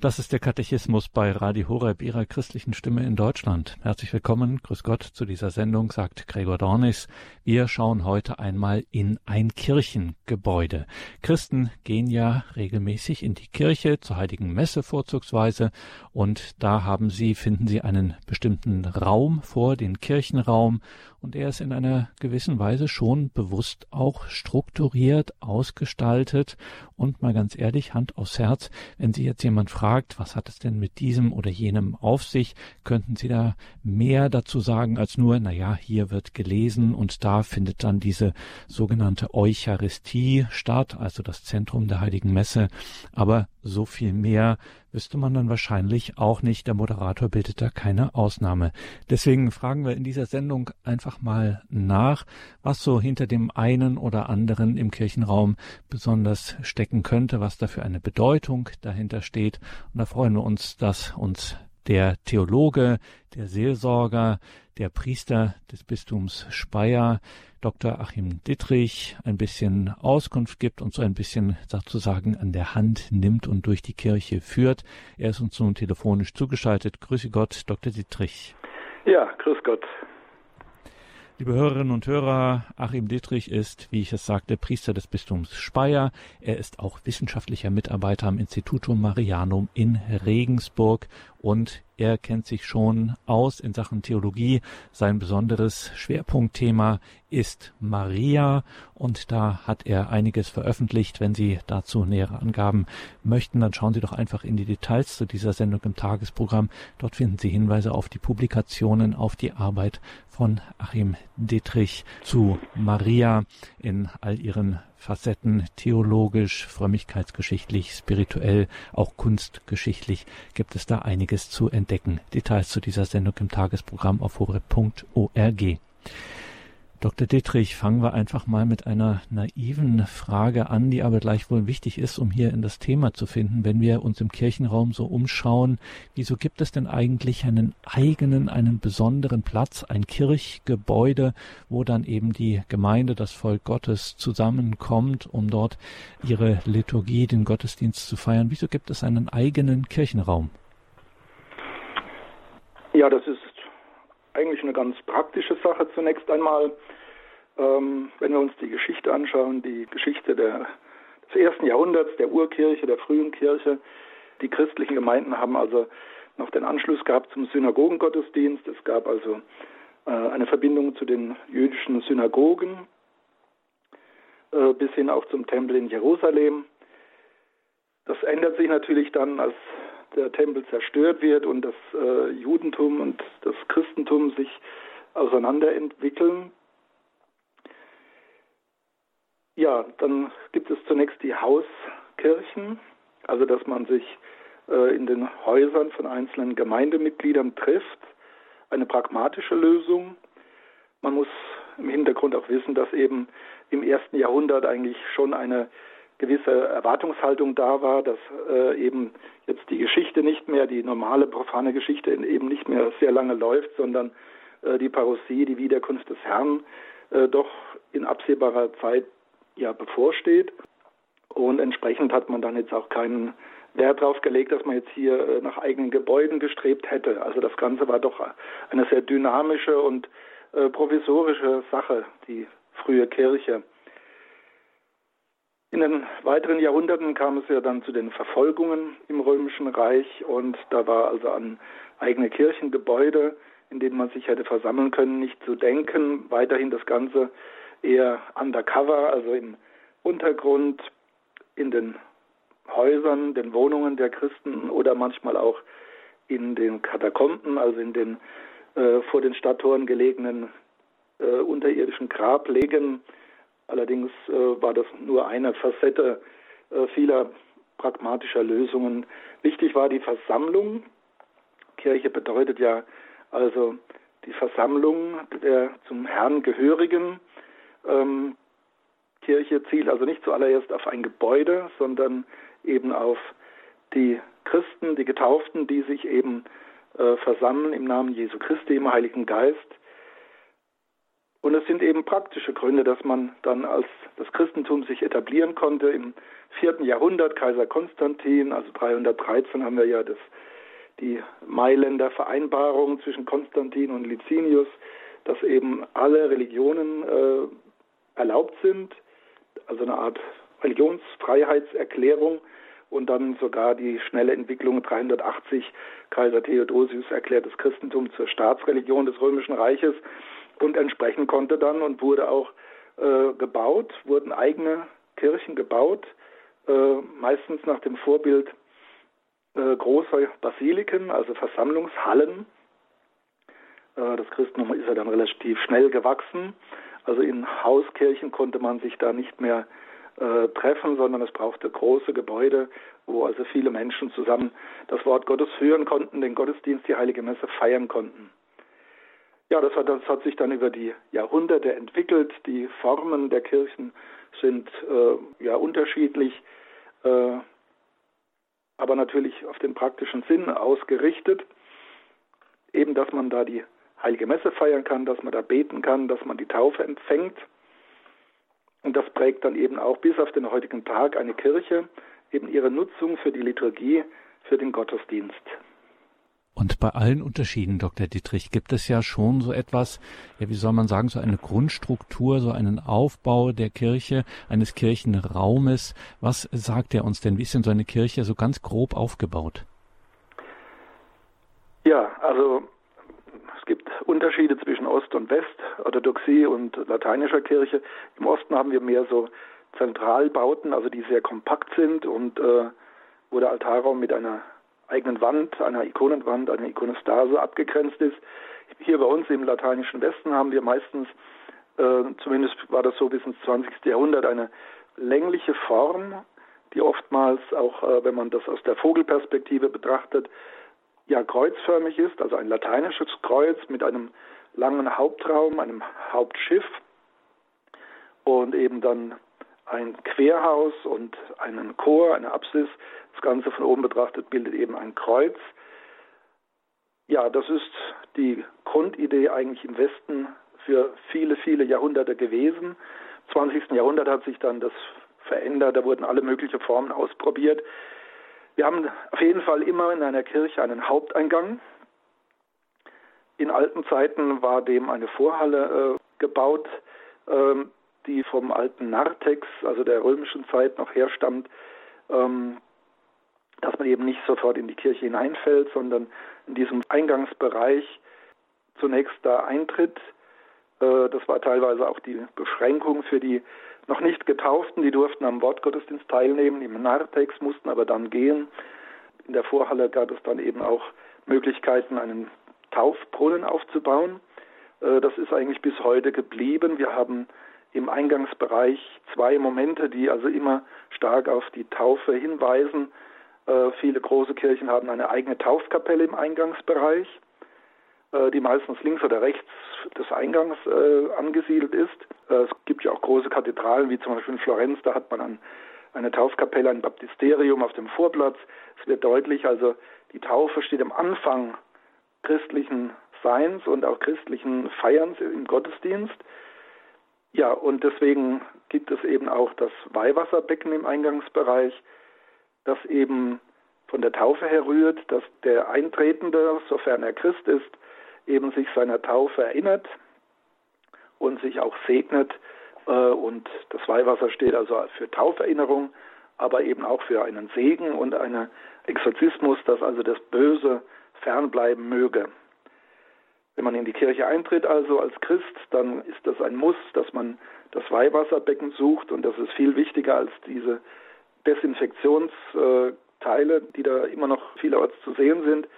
Das ist der Katechismus bei Radio Horeb, Ihrer christlichen Stimme in Deutschland. Herzlich willkommen, grüß Gott zu dieser Sendung, sagt Gregor Dornis. Wir schauen heute einmal in ein Kirchengebäude. Christen gehen ja regelmäßig in die Kirche, zur heiligen Messe vorzugsweise, und da haben sie, finden sie einen bestimmten Raum vor, den Kirchenraum, und er ist in einer gewissen Weise schon bewusst auch strukturiert, ausgestaltet und mal ganz ehrlich, Hand aufs Herz, wenn Sie jetzt jemand fragt, was hat es denn mit diesem oder jenem auf sich, könnten Sie da mehr dazu sagen als nur, na ja, hier wird gelesen und da findet dann diese sogenannte Eucharistie statt, also das Zentrum der Heiligen Messe, aber so viel mehr wüsste man dann wahrscheinlich auch nicht. Der Moderator bildet da keine Ausnahme. Deswegen fragen wir in dieser Sendung einfach mal nach, was so hinter dem einen oder anderen im Kirchenraum besonders stecken könnte, was da für eine Bedeutung dahinter steht. Und da freuen wir uns, dass uns der Theologe, der Seelsorger, der Priester des Bistums Speyer, Dr. Achim Dittrich, ein bisschen Auskunft gibt und so ein bisschen sozusagen an der Hand nimmt und durch die Kirche führt. Er ist uns nun telefonisch zugeschaltet. Grüße Gott, Dr. Dittrich. Ja, grüß Gott. Liebe Hörerinnen und Hörer, Achim Dittrich ist, wie ich es sagte, Priester des Bistums Speyer. Er ist auch wissenschaftlicher Mitarbeiter am Institutum Marianum in Regensburg und er kennt sich schon aus in Sachen Theologie. Sein besonderes Schwerpunktthema ist Maria und da hat er einiges veröffentlicht. Wenn Sie dazu nähere Angaben möchten, dann schauen Sie doch einfach in die Details zu dieser Sendung im Tagesprogramm. Dort finden Sie Hinweise auf die Publikationen, auf die Arbeit von Achim Dietrich zu Maria in all ihren Facetten, theologisch, frömmigkeitsgeschichtlich, spirituell, auch kunstgeschichtlich gibt es da einiges zu entdecken. Details zu dieser Sendung im Tagesprogramm auf horeb.org. Dr. Dittrich, fangen wir einfach mal mit einer naiven Frage an, die aber gleichwohl wichtig ist, um hier in das Thema zu finden. Wenn wir uns im Kirchenraum so umschauen, wieso gibt es denn eigentlich einen eigenen, einen besonderen Platz, ein Kirchgebäude, wo dann eben die Gemeinde, das Volk Gottes zusammenkommt, um dort ihre Liturgie, den Gottesdienst zu feiern? Wieso gibt es einen eigenen Kirchenraum? Ja, das ist eigentlich eine ganz praktische Sache zunächst einmal. Ähm, wenn wir uns die Geschichte anschauen, die Geschichte der, des ersten Jahrhunderts, der Urkirche, der frühen Kirche, die christlichen Gemeinden haben also noch den Anschluss gehabt zum Synagogengottesdienst. Es gab also äh, eine Verbindung zu den jüdischen Synagogen äh, bis hin auch zum Tempel in Jerusalem. Das ändert sich natürlich dann, als der Tempel zerstört wird und das äh, Judentum und das Christentum sich auseinanderentwickeln. Ja, dann gibt es zunächst die Hauskirchen, also dass man sich äh, in den Häusern von einzelnen Gemeindemitgliedern trifft. Eine pragmatische Lösung. Man muss im Hintergrund auch wissen, dass eben im ersten Jahrhundert eigentlich schon eine gewisse Erwartungshaltung da war, dass äh, eben jetzt die Geschichte nicht mehr, die normale profane Geschichte eben nicht mehr sehr lange läuft, sondern äh, die Parousie, die Wiederkunft des Herrn, äh, doch in absehbarer Zeit ja bevorsteht. Und entsprechend hat man dann jetzt auch keinen Wert darauf gelegt, dass man jetzt hier äh, nach eigenen Gebäuden gestrebt hätte. Also das Ganze war doch eine sehr dynamische und äh, provisorische Sache, die frühe Kirche. In den weiteren Jahrhunderten kam es ja dann zu den Verfolgungen im Römischen Reich und da war also an eigene Kirchengebäude, in denen man sich hätte versammeln können, nicht zu denken. Weiterhin das Ganze eher undercover, also im Untergrund, in den Häusern, den Wohnungen der Christen oder manchmal auch in den Katakomben, also in den äh, vor den Stadttoren gelegenen äh, unterirdischen Grablegen Allerdings äh, war das nur eine Facette äh, vieler pragmatischer Lösungen. Wichtig war die Versammlung. Kirche bedeutet ja also die Versammlung der zum Herrn gehörigen. Ähm, Kirche zielt also nicht zuallererst auf ein Gebäude, sondern eben auf die Christen, die Getauften, die sich eben äh, versammeln im Namen Jesu Christi, im Heiligen Geist Und es sind eben praktische Gründe, dass man dann als das Christentum sich etablieren konnte. Im vierten Jahrhundert, Kaiser Konstantin, also 313 haben wir ja das, die Mailänder Vereinbarung zwischen Konstantin und Licinius, dass eben alle Religionen äh, erlaubt sind, also eine Art Religionsfreiheitserklärung. Und dann sogar die schnelle Entwicklung 380, Kaiser Theodosius erklärt das Christentum zur Staatsreligion des Römischen Reiches und entsprechend konnte dann und wurde auch äh, gebaut, wurden eigene Kirchen gebaut, äh, meistens nach dem Vorbild äh, großer Basiliken, also Versammlungshallen. Äh, das Christentum ist ja dann relativ schnell gewachsen. Also in Hauskirchen konnte man sich da nicht mehr äh, treffen, sondern es brauchte große Gebäude, wo also viele Menschen zusammen das Wort Gottes hören konnten, den Gottesdienst, die heilige Messe feiern konnten. Ja, das hat, das hat sich dann über die Jahrhunderte entwickelt. Die Formen der Kirchen sind äh, ja unterschiedlich, äh, aber natürlich auf den praktischen Sinn ausgerichtet. Eben, dass man da die Heilige Messe feiern kann, dass man da beten kann, dass man die Taufe empfängt. Und das prägt dann eben auch bis auf den heutigen Tag eine Kirche, eben ihre Nutzung für die Liturgie, für den Gottesdienst. Und bei allen Unterschieden, Dr. Dietrich, gibt es ja schon so etwas, ja, wie soll man sagen, so eine Grundstruktur, so einen Aufbau der Kirche, eines Kirchenraumes. Was sagt er uns denn? Wie ist denn so eine Kirche so ganz grob aufgebaut? Ja, also es gibt Unterschiede zwischen Ost und West, Orthodoxie und lateinischer Kirche. Im Osten haben wir mehr so Zentralbauten, also die sehr kompakt sind und äh, wo der Altarraum mit einer eigenen Wand, einer Ikonenwand, einer Ikonostase abgegrenzt ist. Hier bei uns im lateinischen Westen haben wir meistens, äh, zumindest war das so bis ins 20. Jahrhundert, eine längliche Form, die oftmals auch, äh, wenn man das aus der Vogelperspektive betrachtet, ja kreuzförmig ist, also ein lateinisches Kreuz mit einem langen Hauptraum, einem Hauptschiff und eben dann ein Querhaus und einen Chor, eine Apsis. Das Ganze von oben betrachtet bildet eben ein Kreuz. Ja, das ist die Grundidee eigentlich im Westen für viele, viele Jahrhunderte gewesen. Im 20. Jahrhundert hat sich dann das verändert, da wurden alle möglichen Formen ausprobiert. Wir haben auf jeden Fall immer in einer Kirche einen Haupteingang. In alten Zeiten war dem eine Vorhalle äh, gebaut. Ähm, die vom alten Narthex, also der römischen Zeit noch herstammt, ähm, dass man eben nicht sofort in die Kirche hineinfällt, sondern in diesem Eingangsbereich zunächst da eintritt. Äh, das war teilweise auch die Beschränkung für die noch nicht Getauften, die durften am Wortgottesdienst teilnehmen, im Narthex mussten aber dann gehen. In der Vorhalle gab es dann eben auch Möglichkeiten, einen Taufbrunnen aufzubauen. Äh, das ist eigentlich bis heute geblieben. Wir haben im Eingangsbereich zwei Momente, die also immer stark auf die Taufe hinweisen. Äh, viele große Kirchen haben eine eigene Taufkapelle im Eingangsbereich, äh, die meistens links oder rechts des Eingangs äh, angesiedelt ist. Äh, es gibt ja auch große Kathedralen, wie zum Beispiel in Florenz, da hat man ein, eine Taufkapelle, ein Baptisterium auf dem Vorplatz. Es wird deutlich, also die Taufe steht am Anfang christlichen Seins und auch christlichen Feierns im Gottesdienst. Ja, und deswegen gibt es eben auch das Weihwasserbecken im Eingangsbereich, das eben von der Taufe herrührt, dass der Eintretende, sofern er Christ ist, eben sich seiner Taufe erinnert und sich auch segnet. Äh, und das Weihwasser steht also für Tauferinnerung, aber eben auch für einen Segen und einen Exorzismus, dass also das Böse fernbleiben möge. Wenn man in die Kirche eintritt, also als Christ, dann ist das ein Muss, dass man das Weihwasserbecken sucht und das ist viel wichtiger als diese Desinfektionsteile, die da immer noch vielerorts zu sehen sind.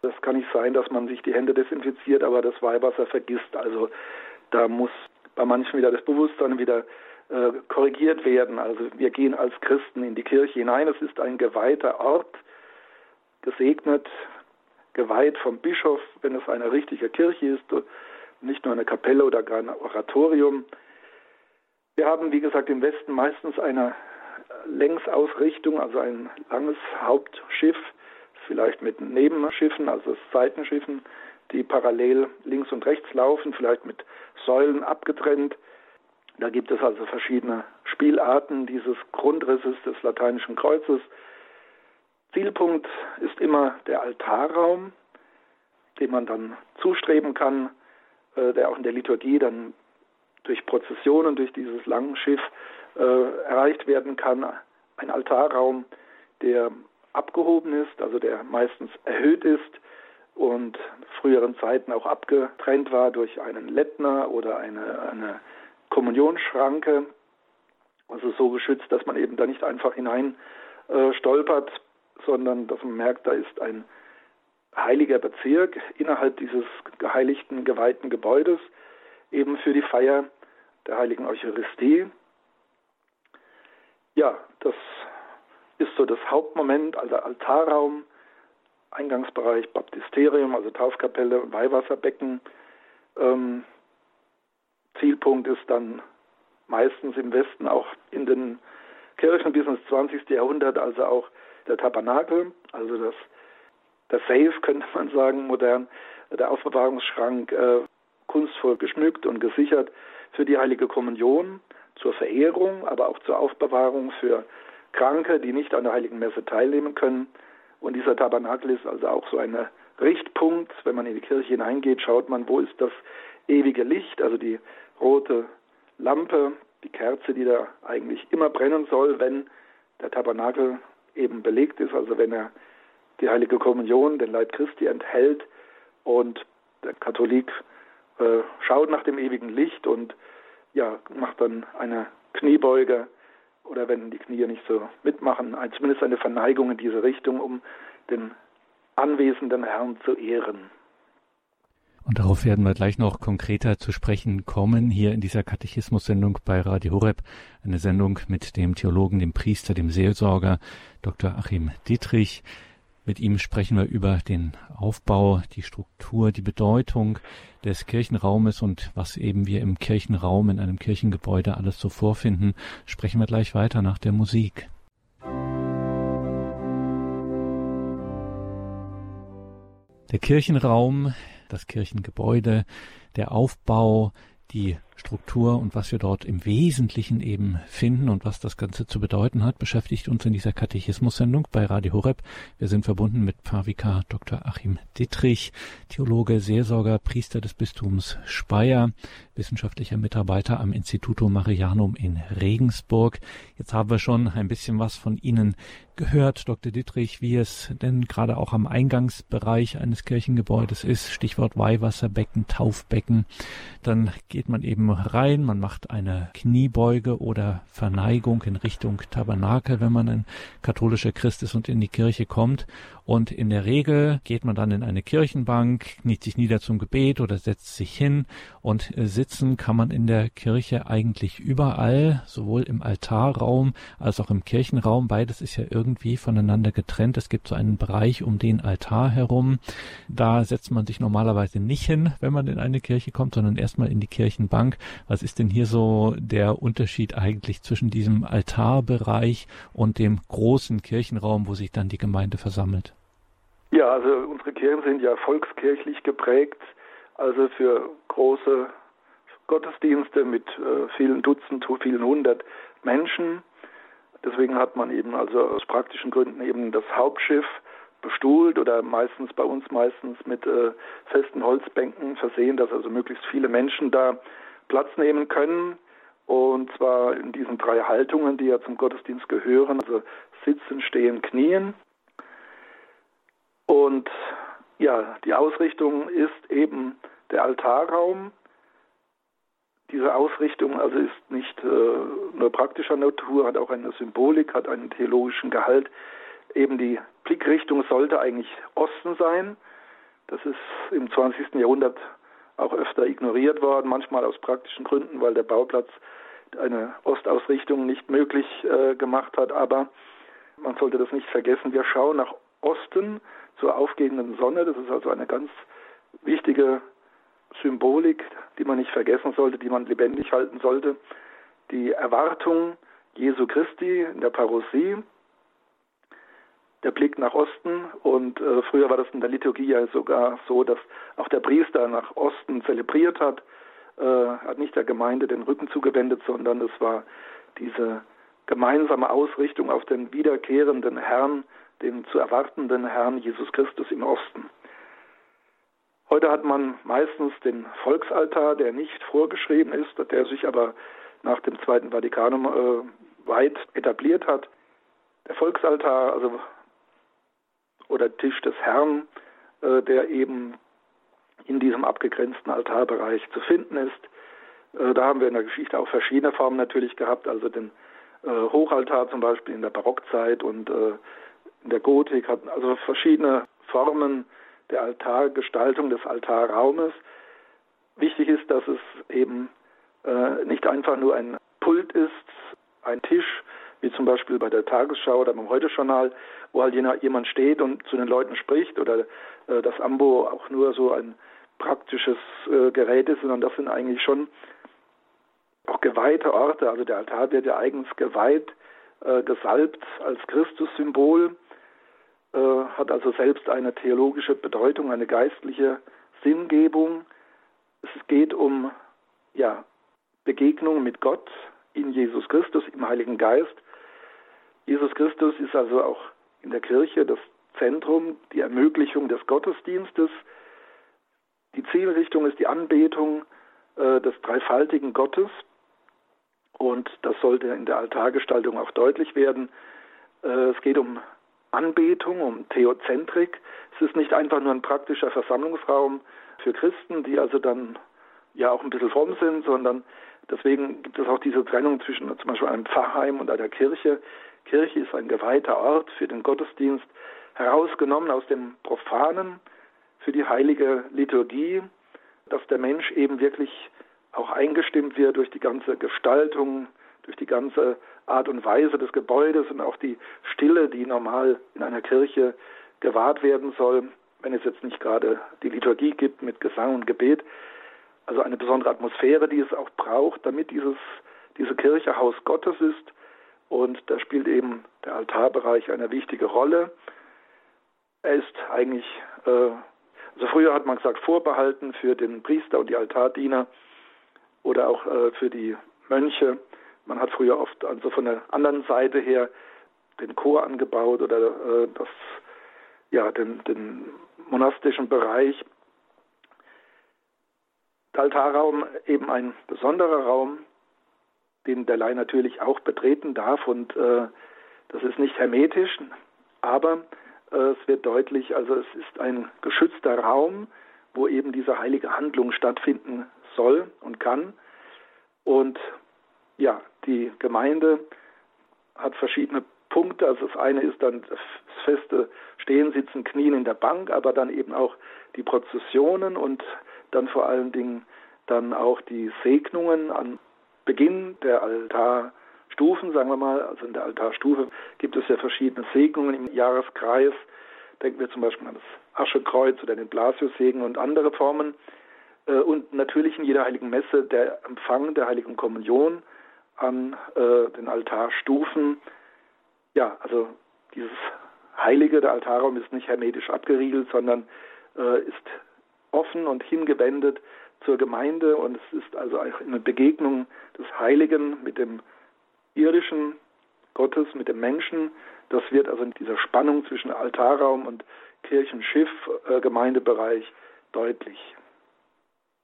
Das kann nicht sein, dass man sich die Hände desinfiziert, aber das Weihwasser vergisst. Also da muss bei manchen wieder das Bewusstsein wieder äh, korrigiert werden. Also wir gehen als Christen in die Kirche hinein. Es ist ein geweihter Ort, gesegnet geweiht vom Bischof, wenn es eine richtige Kirche ist, nicht nur eine Kapelle oder gar ein Oratorium. Wir haben, wie gesagt, im Westen meistens eine Längsausrichtung, also ein langes Hauptschiff, vielleicht mit Nebenschiffen, also Seitenschiffen, die parallel links und rechts laufen, vielleicht mit Säulen abgetrennt. Da gibt es also verschiedene Spielarten dieses Grundrisses des lateinischen Kreuzes. Zielpunkt ist immer der Altarraum, dem man dann zustreben kann, äh, der auch in der Liturgie dann durch Prozessionen durch dieses lange Schiff äh, erreicht werden kann. Ein Altarraum, der abgehoben ist, also der meistens erhöht ist und früheren Zeiten auch abgetrennt war durch einen Lettner oder eine, eine Kommunionsschranke, also so geschützt, dass man eben da nicht einfach hinein äh, stolpert, sondern dass man merkt, da ist ein heiliger Bezirk innerhalb dieses geheiligten, geweihten Gebäudes, eben für die Feier der heiligen Eucharistie. Ja, das ist so das Hauptmoment, also Altarraum, Eingangsbereich Baptisterium, also Taufkapelle, Weihwasserbecken. Ähm, Zielpunkt ist dann meistens im Westen auch in den Kirchen bis ins 20. Jahrhundert, also auch der Tabernakel, also das, der Safe könnte man sagen, modern, der Aufbewahrungsschrank, äh, kunstvoll geschmückt und gesichert für die heilige Kommunion, zur Verehrung, aber auch zur Aufbewahrung für Kranke, die nicht an der heiligen Messe teilnehmen können. Und dieser Tabernakel ist also auch so ein Richtpunkt. Wenn man in die Kirche hineingeht, schaut man, wo ist das ewige Licht, also die rote Lampe, die Kerze, die da eigentlich immer brennen soll, wenn der Tabernakel eben belegt ist, also wenn er die heilige Kommunion, den Leib Christi enthält und der Katholik äh, schaut nach dem ewigen Licht und ja, macht dann eine Kniebeuge oder wenn die Knie nicht so mitmachen, zumindest eine Verneigung in diese Richtung, um den anwesenden Herrn zu ehren. Und darauf werden wir gleich noch konkreter zu sprechen kommen, hier in dieser Katechismus-Sendung bei Radio Horeb. Eine Sendung mit dem Theologen, dem Priester, dem Seelsorger, Dr. Achim Dietrich. Mit ihm sprechen wir über den Aufbau, die Struktur, die Bedeutung des Kirchenraumes und was eben wir im Kirchenraum, in einem Kirchengebäude alles so vorfinden. Sprechen wir gleich weiter nach der Musik. Der Kirchenraum, das Kirchengebäude, der Aufbau, die Struktur und was wir dort im Wesentlichen eben finden und was das Ganze zu bedeuten hat, beschäftigt uns in dieser Katechismus-Sendung bei Radio Horeb. Wir sind verbunden mit Pavika Dr. Achim Dittrich, Theologe, Seelsorger, Priester des Bistums Speyer, wissenschaftlicher Mitarbeiter am Instituto Marianum in Regensburg. Jetzt haben wir schon ein bisschen was von Ihnen gehört, Dr. Dittrich, wie es denn gerade auch am Eingangsbereich eines Kirchengebäudes ist. Stichwort Weihwasserbecken, Taufbecken. Dann geht man eben rein, man macht eine Kniebeuge oder Verneigung in Richtung Tabernakel, wenn man ein katholischer Christ ist und in die Kirche kommt. Und in der Regel geht man dann in eine Kirchenbank, kniet sich nieder zum Gebet oder setzt sich hin. Und sitzen kann man in der Kirche eigentlich überall, sowohl im Altarraum als auch im Kirchenraum. Beides ist ja irgendwie voneinander getrennt. Es gibt so einen Bereich um den Altar herum. Da setzt man sich normalerweise nicht hin, wenn man in eine Kirche kommt, sondern erstmal in die Kirchenbank. Was ist denn hier so der Unterschied eigentlich zwischen diesem Altarbereich und dem großen Kirchenraum, wo sich dann die Gemeinde versammelt? Ja, also unsere Kirchen sind ja volkskirchlich geprägt, also für große Gottesdienste mit äh, vielen Dutzend, vielen hundert Menschen. Deswegen hat man eben also aus praktischen Gründen eben das Hauptschiff bestuhlt oder meistens bei uns meistens mit äh, festen Holzbänken versehen, dass also möglichst viele Menschen da Platz nehmen können. Und zwar in diesen drei Haltungen, die ja zum Gottesdienst gehören, also sitzen, stehen, knien. Und ja, die Ausrichtung ist eben der Altarraum. Diese Ausrichtung also ist nicht äh, nur praktischer Natur, hat auch eine Symbolik, hat einen theologischen Gehalt. Eben die Blickrichtung sollte eigentlich Osten sein. Das ist im 20. Jahrhundert auch öfter ignoriert worden, manchmal aus praktischen Gründen, weil der Bauplatz eine Ostausrichtung nicht möglich äh, gemacht hat. Aber man sollte das nicht vergessen. Wir schauen nach Osten zur aufgehenden Sonne. Das ist also eine ganz wichtige Symbolik, die man nicht vergessen sollte, die man lebendig halten sollte. Die Erwartung Jesu Christi in der Parousie, der Blick nach Osten und äh, früher war das in der Liturgie ja sogar so, dass auch der Priester nach Osten zelebriert hat, äh, hat nicht der Gemeinde den Rücken zugewendet, sondern es war diese gemeinsame Ausrichtung auf den wiederkehrenden Herrn, den zu erwartenden Herrn Jesus Christus im Osten. Heute hat man meistens den Volksaltar, der nicht vorgeschrieben ist, der sich aber nach dem Zweiten Vatikanum äh, weit etabliert hat. Der Volksaltar, also oder Tisch des Herrn, äh, der eben in diesem abgegrenzten Altarbereich zu finden ist. Äh, da haben wir in der Geschichte auch verschiedene Formen natürlich gehabt, also den äh, Hochaltar zum Beispiel in der Barockzeit und äh, in der Gotik hatten also verschiedene Formen der Altargestaltung des Altarraumes. Wichtig ist, dass es eben äh, nicht einfach nur ein Pult ist, ein Tisch, wie zum Beispiel bei der Tagesschau oder beim Heute-Journal, wo halt jemand steht und zu den Leuten spricht oder äh, das Ambo auch nur so ein praktisches äh, Gerät ist, sondern das sind eigentlich schon auch geweihte Orte. Also der Altar wird ja eigens geweiht, äh, gesalbt als Christussymbol, äh, hat also selbst eine theologische Bedeutung, eine geistliche Sinngebung. Es geht um ja, Begegnung mit Gott in Jesus Christus, im Heiligen Geist. Jesus Christus ist also auch in der Kirche das Zentrum, die Ermöglichung des Gottesdienstes. Die Zielrichtung ist die Anbetung äh, des dreifaltigen Gottes. Und das sollte in der Altargestaltung auch deutlich werden. Äh, es geht um Anbetung, um Theozentrik. Es ist nicht einfach nur ein praktischer Versammlungsraum für Christen, die also dann ja auch ein bisschen fromm sind, sondern deswegen gibt es auch diese Trennung zwischen zum Beispiel einem Pfarrheim und einer Kirche. Kirche ist ein geweihter Ort für den Gottesdienst, herausgenommen aus dem Profanen für die heilige Liturgie, dass der Mensch eben wirklich auch eingestimmt wird durch die ganze Gestaltung, durch die ganze Art und Weise des Gebäudes und auch die Stille, die normal in einer Kirche gewahrt werden soll, wenn es jetzt nicht gerade die Liturgie gibt mit Gesang und Gebet. Also eine besondere Atmosphäre, die es auch braucht, damit dieses, diese Kirche Haus Gottes ist und da spielt eben der Altarbereich eine wichtige Rolle. Er ist eigentlich, äh, also früher hat man gesagt, vorbehalten für den Priester und die Altardiener oder auch äh, für die Mönche. Man hat früher oft also von der anderen Seite her den Chor angebaut oder äh, das, ja, den, den monastischen Bereich. Der Altarraum eben ein besonderer Raum, den der Laie natürlich auch betreten darf und äh, das ist nicht hermetisch, aber äh, es wird deutlich, also es ist ein geschützter Raum, wo eben diese heilige Handlung stattfinden soll und kann. Und ja, die Gemeinde hat verschiedene Punkte. Also das eine ist dann das feste Stehen, Sitzen, Knien in der Bank, aber dann eben auch die Prozessionen und dann vor allen Dingen dann auch die Segnungen an Beginn der Altarstufen, sagen wir mal, also in der Altarstufe gibt es ja verschiedene Segnungen im Jahreskreis. Denken wir zum Beispiel an das Aschekreuz oder den Blasiussegen und andere Formen. Äh, und natürlich in jeder heiligen Messe der Empfang der heiligen Kommunion an äh, den Altarstufen. Ja, also dieses Heilige, der Altarraum ist nicht hermetisch abgeriegelt, sondern äh, ist offen und hingewendet zur Gemeinde und es ist also eine Begegnung des Heiligen mit dem irdischen Gottes, mit dem Menschen. Das wird also in dieser Spannung zwischen Altarraum und Kirchenschiff, äh, Gemeindebereich deutlich.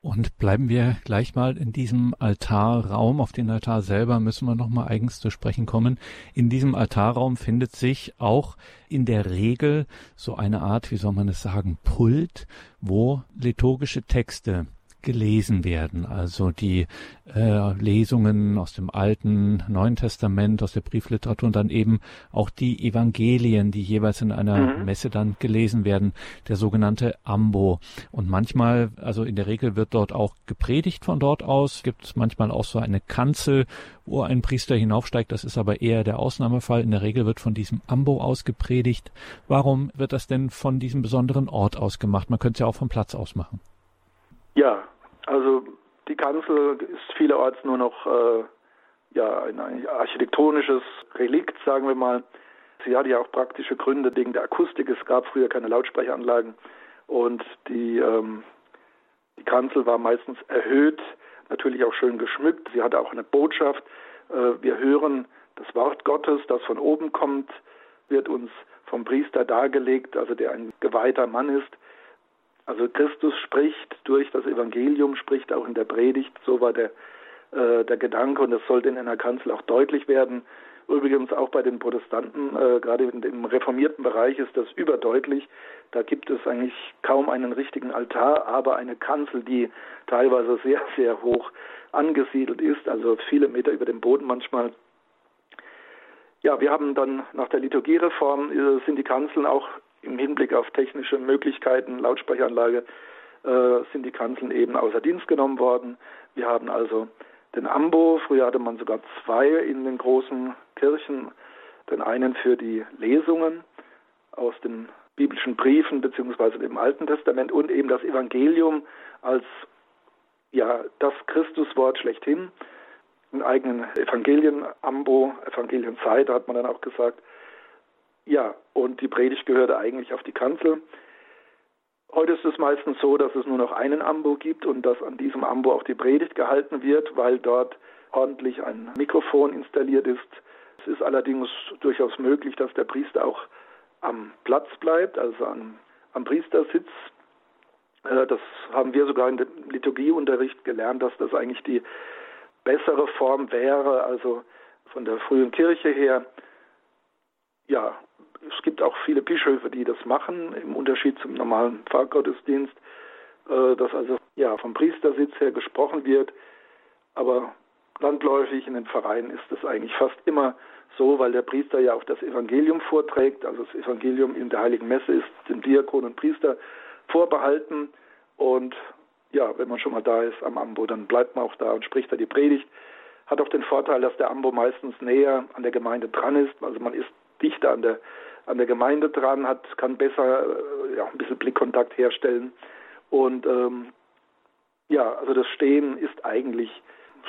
Und bleiben wir gleich mal in diesem Altarraum. Auf den Altar selber müssen wir nochmal eigens zu sprechen kommen. In diesem Altarraum findet sich auch in der Regel so eine Art, wie soll man es sagen, Pult, wo liturgische Texte gelesen werden. Also die äh, Lesungen aus dem Alten, Neuen Testament, aus der Briefliteratur und dann eben auch die Evangelien, die jeweils in einer mhm. Messe dann gelesen werden, der sogenannte Ambo. Und manchmal, also in der Regel wird dort auch gepredigt von dort aus, gibt es manchmal auch so eine Kanzel, wo ein Priester hinaufsteigt. Das ist aber eher der Ausnahmefall. In der Regel wird von diesem Ambo aus gepredigt. Warum wird das denn von diesem besonderen Ort aus gemacht? Man könnte es ja auch vom Platz aus machen. Ja, also die Kanzel ist vielerorts nur noch äh, ja, ein, architektonisches Relikt, sagen wir mal. Sie hatte ja auch praktische Gründe wegen der Akustik. Es gab früher keine Lautsprecheranlagen und die, ähm, die Kanzel war meistens erhöht, natürlich auch schön geschmückt. Sie hatte auch eine Botschaft. Äh, wir hören das Wort Gottes, das von oben kommt, wird uns vom Priester dargelegt, also der ein geweihter Mann ist. Also Christus spricht durch das Evangelium, spricht auch in der Predigt, so war der, äh, der Gedanke und das sollte in einer Kanzel auch deutlich werden. Übrigens auch bei den Protestanten, äh, gerade im reformierten Bereich ist das überdeutlich. Da gibt es eigentlich kaum einen richtigen Altar, aber eine Kanzel, die teilweise sehr, sehr hoch angesiedelt ist, also viele Meter über dem Boden manchmal. Ja, wir haben dann nach der Liturgiereform äh, sind die Kanzeln auch im Hinblick auf technische Möglichkeiten, Lautsprecheranlage, äh, sind die Kanzeln eben außer Dienst genommen worden. Wir haben also den Ambo, früher hatte man sogar zwei in den großen Kirchen, den einen für die Lesungen aus den biblischen Briefen beziehungsweise dem Alten Testament und eben das Evangelium als ja das Christuswort schlechthin. Einen eigenen Evangelien Ambo, Evangelienzeit hat man dann auch gesagt. Ja, und die Predigt gehörte eigentlich auf die Kanzel. Heute ist es meistens so, dass es nur noch einen Ambo gibt und dass an diesem Ambo auch die Predigt gehalten wird, weil dort ordentlich ein Mikrofon installiert ist. Es ist allerdings durchaus möglich, dass der Priester auch am Platz bleibt, also am, am Priestersitz. Äh, das haben wir sogar dem Liturgieunterricht gelernt, dass das eigentlich die bessere Form wäre, also von der frühen Kirche her. Ja, es gibt auch viele Bischöfe, die das machen, im Unterschied zum normalen Pfarrgottesdienst, äh, dass also ja vom Priestersitz her gesprochen wird. Aber landläufig in den Vereinen ist das eigentlich fast immer so, weil der Priester ja auch das Evangelium vorträgt. Also das Evangelium in der Heiligen Messe ist dem Diakon und Priester vorbehalten. Und ja, wenn man schon mal da ist am Ambo, dann bleibt man auch da und spricht da die Predigt. Hat auch den Vorteil, dass der Ambo meistens näher an der Gemeinde dran ist. Also man ist dichter an der, an der Gemeinde dran, hat, kann besser äh, ja, ein bisschen Blickkontakt herstellen. Und ähm, ja, also das Stehen ist eigentlich,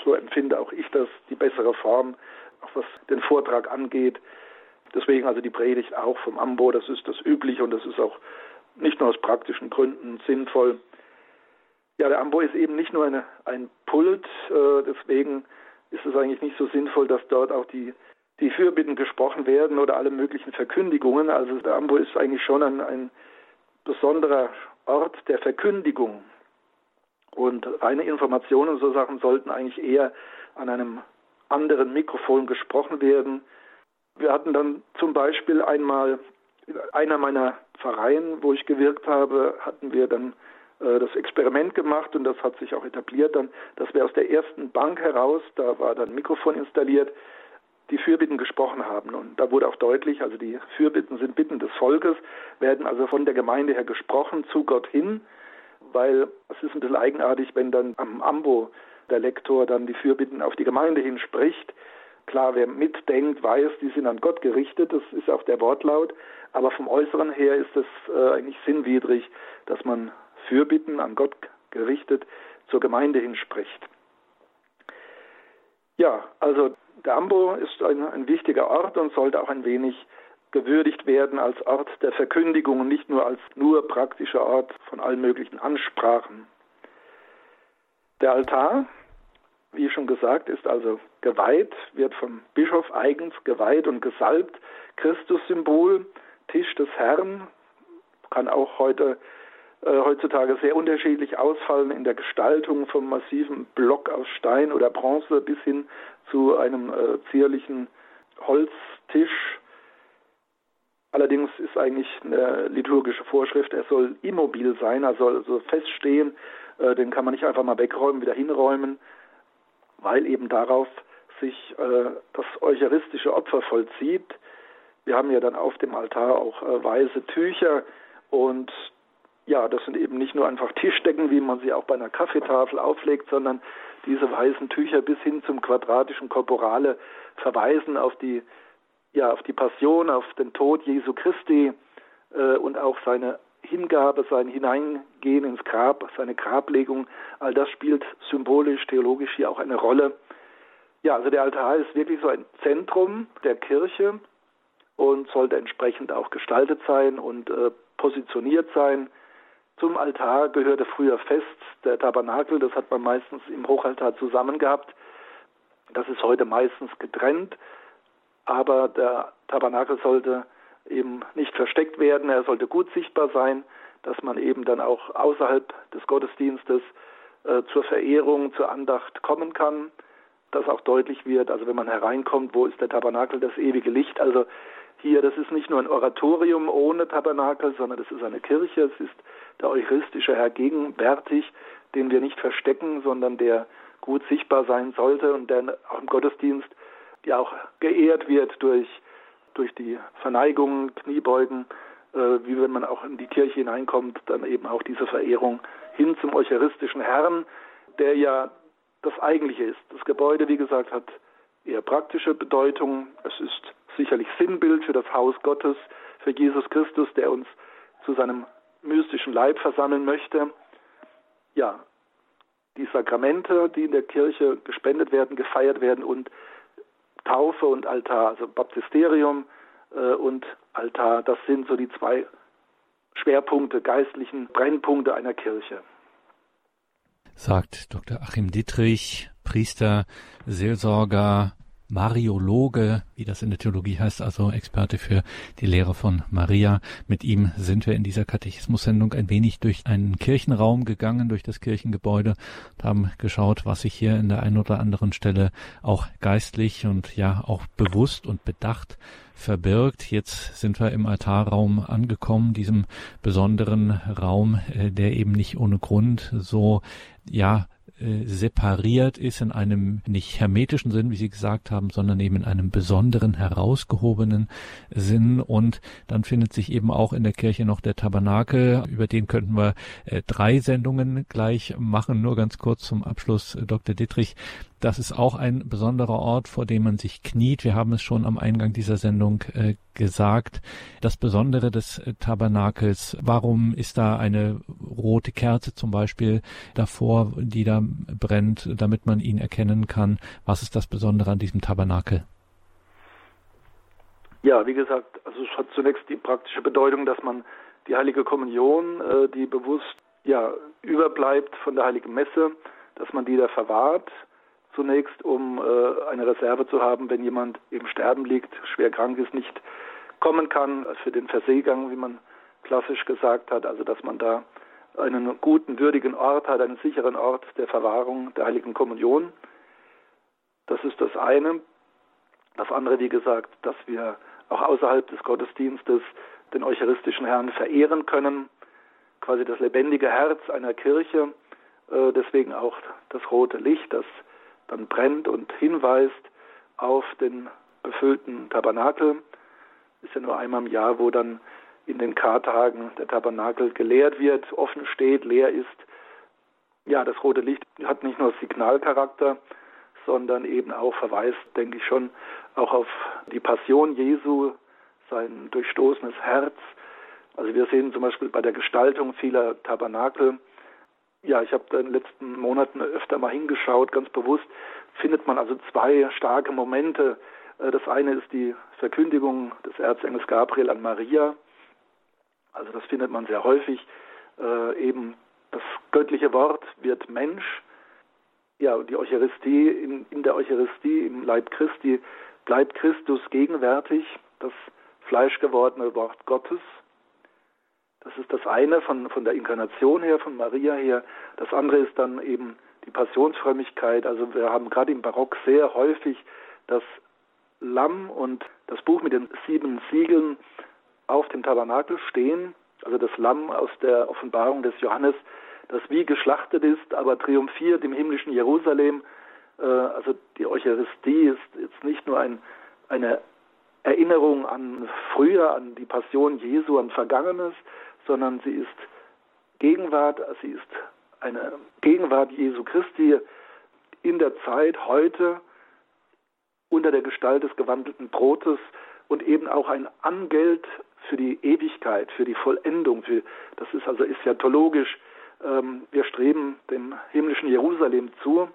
so empfinde auch ich das, die bessere Form auch was den Vortrag angeht. Deswegen also die Predigt auch vom Ambo, das ist das Übliche und das ist auch nicht nur aus praktischen Gründen sinnvoll. Ja, der Ambo ist eben nicht nur eine, ein Pult, äh, deswegen ist es eigentlich nicht so sinnvoll, dass dort auch die, die Fürbitten gesprochen werden oder alle möglichen Verkündigungen. Also der Ambo ist eigentlich schon ein, ein besonderer Ort der Verkündigung. Und reine Informationen und so Sachen sollten eigentlich eher an einem anderen Mikrofon gesprochen werden. Wir hatten dann zum Beispiel einmal in einer meiner Vereine, wo ich gewirkt habe, hatten wir dann äh, das Experiment gemacht und das hat sich auch etabliert dann, dass wir aus der ersten Bank heraus, da war dann ein Mikrofon installiert, die Fürbitten gesprochen haben. Und da wurde auch deutlich, also die Fürbitten sind Bitten des Volkes, werden also von der Gemeinde her gesprochen zu Gott hin, weil es ist ein bisschen eigenartig, wenn dann am Ambo der Lektor dann die Fürbitten auf die Gemeinde hinspricht. Klar, wer mitdenkt, weiß, die sind an Gott gerichtet, das ist auch der Wortlaut, aber vom Äußeren her ist es äh, eigentlich sinnwidrig, dass man Fürbitten an Gott gerichtet zur Gemeinde hinspricht. Ja, also der Ambo ist ein, ein wichtiger Ort und sollte auch ein wenig gewürdigt werden als Ort der Verkündigung und nicht nur als nur praktischer Ort von allen möglichen Ansprachen. Der Altar, wie schon gesagt, ist also geweiht, wird vom Bischof eigens geweiht und gesalbt. Christussymbol, Tisch des Herrn, kann auch heute heutzutage sehr unterschiedlich ausfallen in der Gestaltung vom massiven Block aus Stein oder Bronze bis hin zu einem äh, zierlichen Holztisch. Allerdings ist eigentlich eine liturgische Vorschrift, er soll immobil sein, er soll also feststehen, äh, den kann man nicht einfach mal wegräumen, wieder hinräumen, weil eben darauf sich äh, das eucharistische Opfer vollzieht. Wir haben ja dann auf dem Altar auch äh, weiße Tücher und ja, das sind eben nicht nur einfach Tischdecken, wie man sie auch bei einer Kaffeetafel auflegt, sondern diese weißen Tücher bis hin zum quadratischen Korporale verweisen auf die, ja, auf die Passion, auf den Tod Jesu Christi äh, und auch seine Hingabe, sein Hineingehen ins Grab, seine Grablegung, all das spielt symbolisch, theologisch hier auch eine Rolle. Ja, also der Altar ist wirklich so ein Zentrum der Kirche, und sollte entsprechend auch gestaltet sein und äh, positioniert sein. Zum Altar gehörte früher fest der Tabernakel, das hat man meistens im Hochaltar zusammen gehabt. Das ist heute meistens getrennt, aber der Tabernakel sollte eben nicht versteckt werden, er sollte gut sichtbar sein, dass man eben dann auch außerhalb des Gottesdienstes äh, zur Verehrung, zur Andacht kommen kann, dass auch deutlich wird, also wenn man hereinkommt, wo ist der Tabernakel, das ewige Licht, also hier, das ist nicht nur ein Oratorium ohne Tabernakel, sondern das ist eine Kirche, es ist der eucharistische Herr gegenwärtig, den wir nicht verstecken, sondern der gut sichtbar sein sollte und der auch im Gottesdienst ja auch geehrt wird durch, durch die Verneigungen, Kniebeugen, äh, wie wenn man auch in die Kirche hineinkommt, dann eben auch diese Verehrung hin zum eucharistischen Herrn, der ja das Eigentliche ist. Das Gebäude, wie gesagt, hat eher praktische Bedeutung. Es ist sicherlich Sinnbild für das Haus Gottes, für Jesus Christus, der uns zu seinem mystischen Leib versammeln möchte. Ja, die Sakramente, die in der Kirche gespendet werden, gefeiert werden und Taufe und Altar, also Baptisterium äh, und Altar, das sind so die zwei Schwerpunkte, geistlichen Brennpunkte einer Kirche. Sagt Dr. Achim Dietrich, Priester, Seelsorger, Mariologe, wie das in der Theologie heißt, also Experte für die Lehre von Maria. Mit ihm sind wir in dieser Katechismus-Sendung ein wenig durch einen Kirchenraum gegangen, durch das Kirchengebäude und haben geschaut, was sich hier in der einen oder anderen Stelle auch geistlich und ja auch bewusst und bedacht verbirgt. Jetzt sind wir im Altarraum angekommen, diesem besonderen Raum, äh, der eben nicht ohne Grund so ja äh, separiert ist in einem nicht hermetischen Sinn, wie Sie gesagt haben, sondern eben in einem besonderen, herausgehobenen Sinn. Und dann findet sich eben auch in der Kirche noch der Tabernakel. Über den könnten wir äh, drei Sendungen gleich machen. Nur ganz kurz zum Abschluss, Dr. Dittrich. Das ist auch ein besonderer Ort, vor dem man sich kniet. Wir haben es schon am Eingang dieser Sendung äh, gesagt. Das Besondere des äh, Tabernakels, warum ist da eine rote Kerze zum Beispiel davor, die da brennt, damit man ihn erkennen kann? Was ist das Besondere an diesem Tabernakel? Ja, wie gesagt, also es hat zunächst die praktische Bedeutung, dass man die heilige Kommunion, äh, die bewusst ja überbleibt von der heiligen Messe, dass man die da verwahrt zunächst, um äh, eine Reserve zu haben, wenn jemand im Sterben liegt, schwer krank ist, nicht kommen kann für den Verseegang, wie man klassisch gesagt hat, also dass man da einen guten, würdigen Ort hat, einen sicheren Ort der Verwahrung der heiligen Kommunion. Das ist das eine. Das andere, wie gesagt, dass wir auch außerhalb des Gottesdienstes den eucharistischen Herrn verehren können, quasi das lebendige Herz einer Kirche, äh, deswegen auch das rote Licht, das dann brennt und hinweist auf den befüllten Tabernakel. Ist ja nur einmal im Jahr, wo dann in den Kartagen der Tabernakel geleert wird, offen steht, leer ist. Ja, das rote Licht hat nicht nur Signalcharakter, sondern eben auch verweist, denke ich schon, auch auf die Passion Jesu, sein durchstoßenes Herz. Also wir sehen zum Beispiel bei der Gestaltung vieler Tabernakel, ja, ich habe in den letzten Monaten öfter mal hingeschaut, ganz bewusst findet man also zwei starke Momente. Äh, das eine ist die Verkündigung des Erzengels Gabriel an Maria. Also das findet man sehr häufig. Äh, eben das göttliche Wort wird Mensch. Ja, die Eucharistie, in, in der Eucharistie, im Leib Christi, bleibt Christus gegenwärtig, das fleischgewordene Wort Gottes. Das ist das eine von, von der Inkarnation her, von Maria her. Das andere ist dann eben die Passionsfrömmigkeit. Also wir haben gerade im Barock sehr häufig das Lamm und das Buch mit den sieben Siegeln auf dem Tabernakel stehen. Also das Lamm aus der Offenbarung des Johannes, das wie geschlachtet ist, aber triumphiert im himmlischen Jerusalem. Äh, also die Eucharistie ist jetzt nicht nur ein, eine Erinnerung an früher, an die Passion Jesu, an Vergangenes, sondern sie ist Gegenwart, sie ist eine Gegenwart Jesu Christi in der Zeit heute unter der Gestalt des gewandelten Brotes und eben auch ein Angeld für die Ewigkeit, für die Vollendung. Für, das ist also eschatologisch. Ähm, wir streben dem himmlischen Jerusalem zu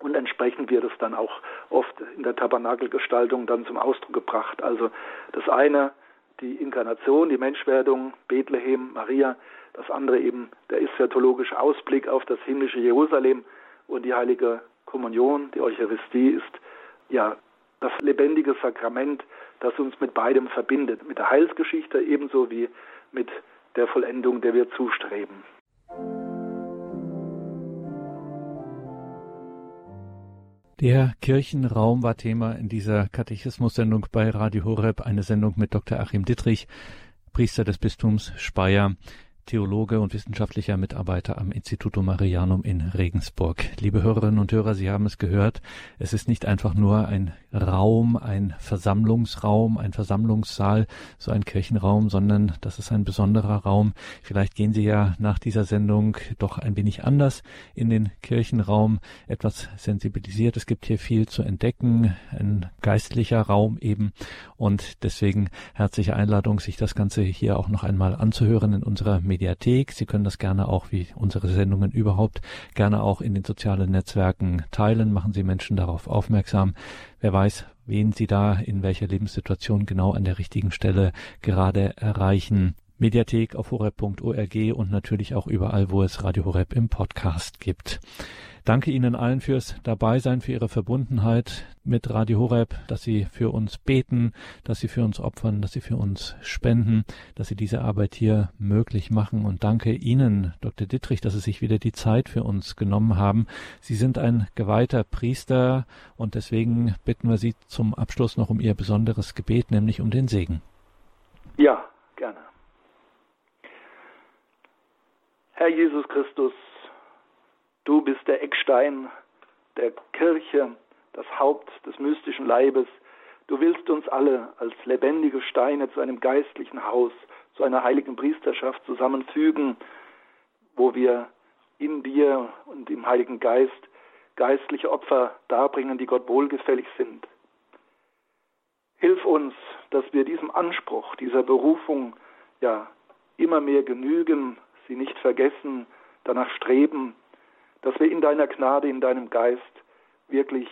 Und entsprechend wird es dann auch oft in der Tabernakelgestaltung dann zum Ausdruck gebracht. Also das eine, die Inkarnation, die Menschwerdung, Bethlehem, Maria, das andere eben der eschatologische Ausblick auf das himmlische Jerusalem und die heilige Kommunion, die Eucharistie ist ja das lebendige Sakrament, das uns mit beidem verbindet, mit der Heilsgeschichte ebenso wie mit der Vollendung, der wir zustreben. Der Kirchenraum war Thema in dieser Katechismus-Sendung bei Radio Horeb, eine Sendung mit Dr. Achim Dittrich, Priester des Bistums Speyer. Theologe und wissenschaftlicher Mitarbeiter am Instituto Marianum in Regensburg. Liebe Hörerinnen und Hörer, Sie haben es gehört, es ist nicht einfach nur ein Raum, ein Versammlungsraum, ein Versammlungssaal, so ein Kirchenraum, sondern das ist ein besonderer Raum. Vielleicht gehen Sie ja nach dieser Sendung doch ein wenig anders in den Kirchenraum, etwas sensibilisiert. Es gibt hier viel zu entdecken, ein geistlicher Raum eben und deswegen herzliche Einladung, sich das Ganze hier auch noch einmal anzuhören in unserer Mediathek. Sie können das gerne auch, wie unsere Sendungen überhaupt, gerne auch in den sozialen Netzwerken teilen. Machen Sie Menschen darauf aufmerksam. Wer weiß, wen Sie da in welcher Lebenssituation genau an der richtigen Stelle gerade erreichen. Mediathek auf horeb.org und natürlich auch überall, wo es Radio Horeb im Podcast gibt. Danke Ihnen allen fürs Dabeisein, für Ihre Verbundenheit mit Radio Horeb, dass Sie für uns beten, dass Sie für uns opfern, dass Sie für uns spenden, dass Sie diese Arbeit hier möglich machen. Und danke Ihnen, Dr. Dittrich, dass Sie sich wieder die Zeit für uns genommen haben. Sie sind ein geweihter Priester und deswegen bitten wir Sie zum Abschluss noch um Ihr besonderes Gebet, nämlich um den Segen. Ja, gerne. Herr Jesus Christus, Du bist der Eckstein der Kirche, das Haupt des mystischen Leibes. Du willst uns alle als lebendige Steine zu einem geistlichen Haus, zu einer heiligen Priesterschaft zusammenfügen, wo wir in dir und im Heiligen Geist geistliche Opfer darbringen, die Gott wohlgefällig sind. Hilf uns, dass wir diesem Anspruch, dieser Berufung ja immer mehr genügen, sie nicht vergessen, danach streben, dass wir in deiner Gnade, in deinem Geist wirklich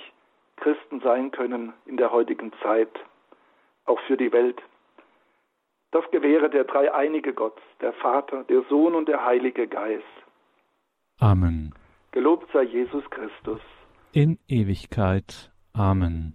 Christen sein können in der heutigen Zeit, auch für die Welt. Das gewähre der dreieinige Gott, der Vater, der Sohn und der Heilige Geist. Amen. Gelobt sei Jesus Christus. In Ewigkeit. Amen.